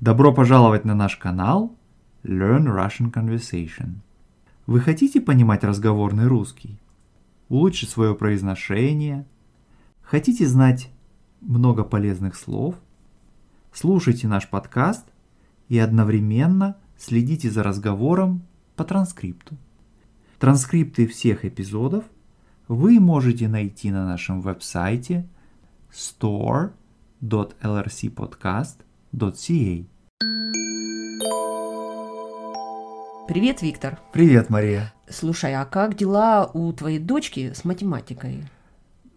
Добро пожаловать на наш канал Learn Russian Conversation. Вы хотите понимать разговорный русский? Улучшить свое произношение? Хотите знать много полезных слов? Слушайте наш подкаст и одновременно следите за разговором по транскрипту. Транскрипты всех эпизодов вы можете найти на нашем веб-сайте store.lrcpodcast.ca. Привет, Виктор. Привет, Мария. Слушай, а как дела у твоей дочки с математикой?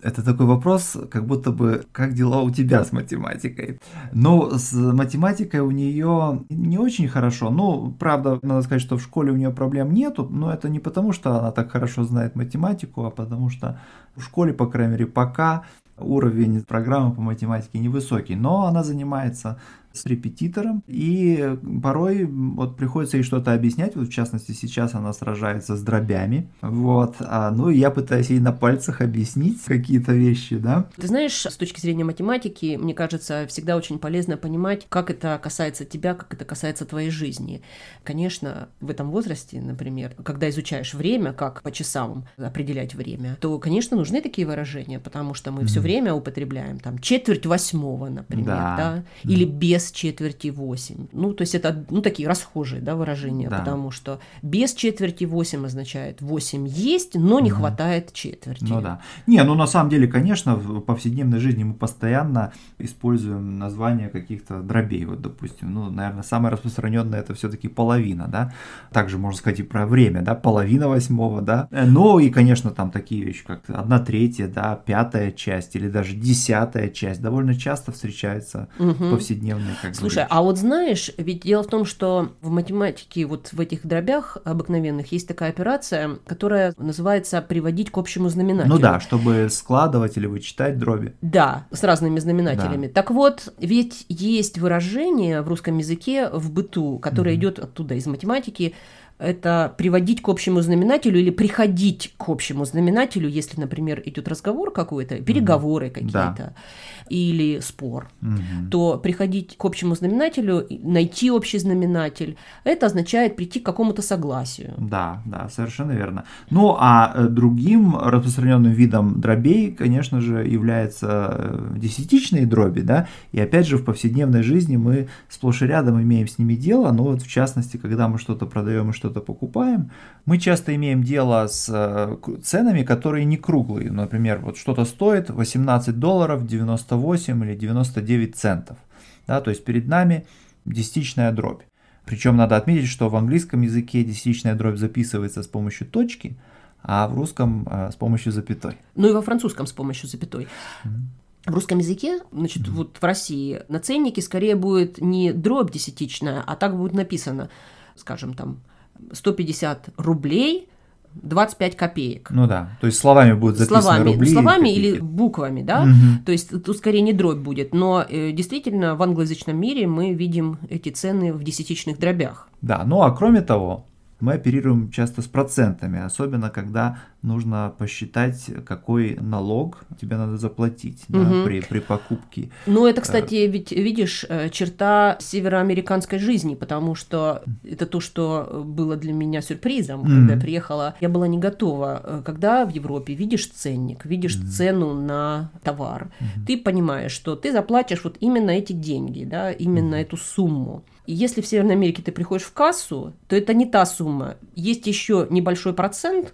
Это такой вопрос, как будто бы, как дела у тебя с математикой? Ну, с математикой у нее не очень хорошо. Ну, правда, надо сказать, что в школе у нее проблем нету, но это не потому, что она так хорошо знает математику, а потому что в школе, по крайней мере, пока уровень программы по математике невысокий, но она занимается с репетитором, и порой вот приходится ей что-то объяснять, вот в частности сейчас она сражается с дробями, вот, а, ну я пытаюсь ей на пальцах объяснить какие-то вещи, да. Ты знаешь, с точки зрения математики, мне кажется, всегда очень полезно понимать, как это касается тебя, как это касается твоей жизни. Конечно, в этом возрасте, например, когда изучаешь время, как по часам определять время, то, конечно, нужны такие выражения, потому что мы mm-hmm. все время употребляем там четверть восьмого, например, да, да? Или без без четверти 8. Ну, то есть это ну, такие расхожие да, выражения, да. потому что без четверти 8 означает 8 есть, но не угу. хватает четверти. Ну да. Не, ну на самом деле, конечно, в повседневной жизни мы постоянно используем названия каких-то дробей. Вот, допустим, ну, наверное, самое распространенное это все-таки половина, да. Также можно сказать и про время, да, половина восьмого, да. Ну и, конечно, там такие вещи, как одна третья, да, пятая часть или даже десятая часть довольно часто встречаются угу. в повседневной как Слушай, говоришь. а вот знаешь, ведь дело в том, что в математике, вот в этих дробях обыкновенных, есть такая операция, которая называется «приводить к общему знаменателю». Ну да, чтобы складывать или вычитать дроби. Да, с разными знаменателями. Да. Так вот, ведь есть выражение в русском языке в быту, которое mm-hmm. идет оттуда, из математики, это приводить к общему знаменателю или приходить к общему знаменателю, если, например, идет разговор какой-то, переговоры mm-hmm. какие-то. Да или спор, угу. то приходить к общему знаменателю, найти общий знаменатель, это означает прийти к какому-то согласию. Да, да, совершенно верно. Ну, а э, другим распространенным видом дробей, конечно же, являются э, десятичные дроби, да, и опять же в повседневной жизни мы сплошь и рядом имеем с ними дело, но вот в частности, когда мы что-то продаем и что-то покупаем, мы часто имеем дело с э, ценами, которые не круглые. Например, вот что-то стоит 18 долларов 98 или 99 центов. Да, то есть перед нами десятичная дробь. Причем надо отметить, что в английском языке десятичная дробь записывается с помощью точки, а в русском э, с помощью запятой. Ну и во французском с помощью запятой. Mm-hmm. В русском языке, значит, mm-hmm. вот в России на ценнике скорее будет не дробь десятичная, а так будет написано, скажем, там 150 рублей 25 копеек. Ну да, то есть словами будет записано словами, рубли. Словами или буквами, да, угу. то есть тут скорее не дробь будет, но э, действительно в англоязычном мире мы видим эти цены в десятичных дробях. Да, ну а кроме того, мы оперируем часто с процентами, особенно когда нужно посчитать, какой налог тебе надо заплатить угу. да, при, при покупке. Ну, это, кстати, ведь, видишь, э, черта североамериканской жизни, потому что это то, что было для меня сюрпризом, mm. когда я приехала. Я была не готова. Э, когда в Европе видишь ценник, видишь mm. цену на товар, mm. ты понимаешь, что ты заплатишь вот именно эти деньги, да, именно mm. эту сумму. Если в Северной Америке ты приходишь в кассу, то это не та сумма. Есть еще небольшой процент,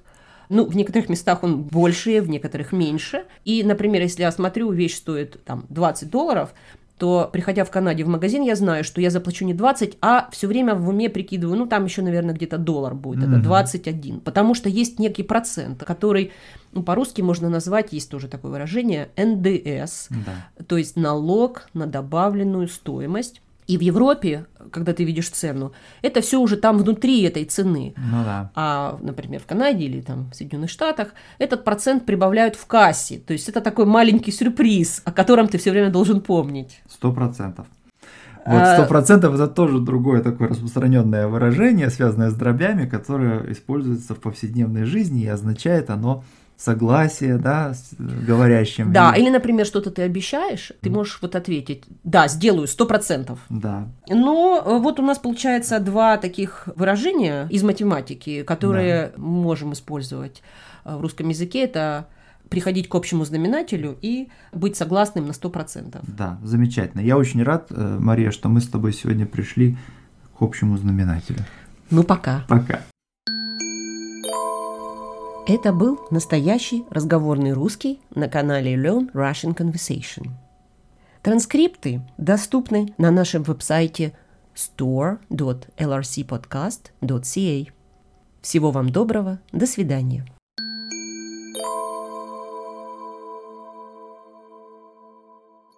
ну, в некоторых местах он больше, в некоторых меньше. И, например, если я смотрю, вещь стоит там 20 долларов, то, приходя в Канаде в магазин, я знаю, что я заплачу не 20, а все время в уме прикидываю, ну, там еще, наверное, где-то доллар будет, mm-hmm. это 21. Потому что есть некий процент, который, ну, по-русски можно назвать, есть тоже такое выражение, НДС, да. то есть налог на добавленную стоимость. И в Европе, когда ты видишь цену, это все уже там внутри этой цены. Ну да. А, например, в Канаде или там в Соединенных Штатах этот процент прибавляют в кассе. То есть это такой маленький сюрприз, о котором ты все время должен помнить. Сто процентов. Вот сто процентов это тоже другое такое распространенное выражение, связанное с дробями, которое используется в повседневной жизни и означает оно согласие, да, с говорящим. Да, или, например, что-то ты обещаешь, ты можешь вот ответить, да, сделаю, сто процентов. Да. Но э, вот у нас получается два таких выражения из математики, которые да. можем использовать э, в русском языке. Это приходить к общему знаменателю и быть согласным на сто процентов. Да, замечательно. Я очень рад, э, Мария, что мы с тобой сегодня пришли к общему знаменателю. Ну, пока. Пока. Это был настоящий разговорный русский на канале Learn Russian Conversation. Транскрипты доступны на нашем веб-сайте store.lrcpodcast.ca. Всего вам доброго, до свидания.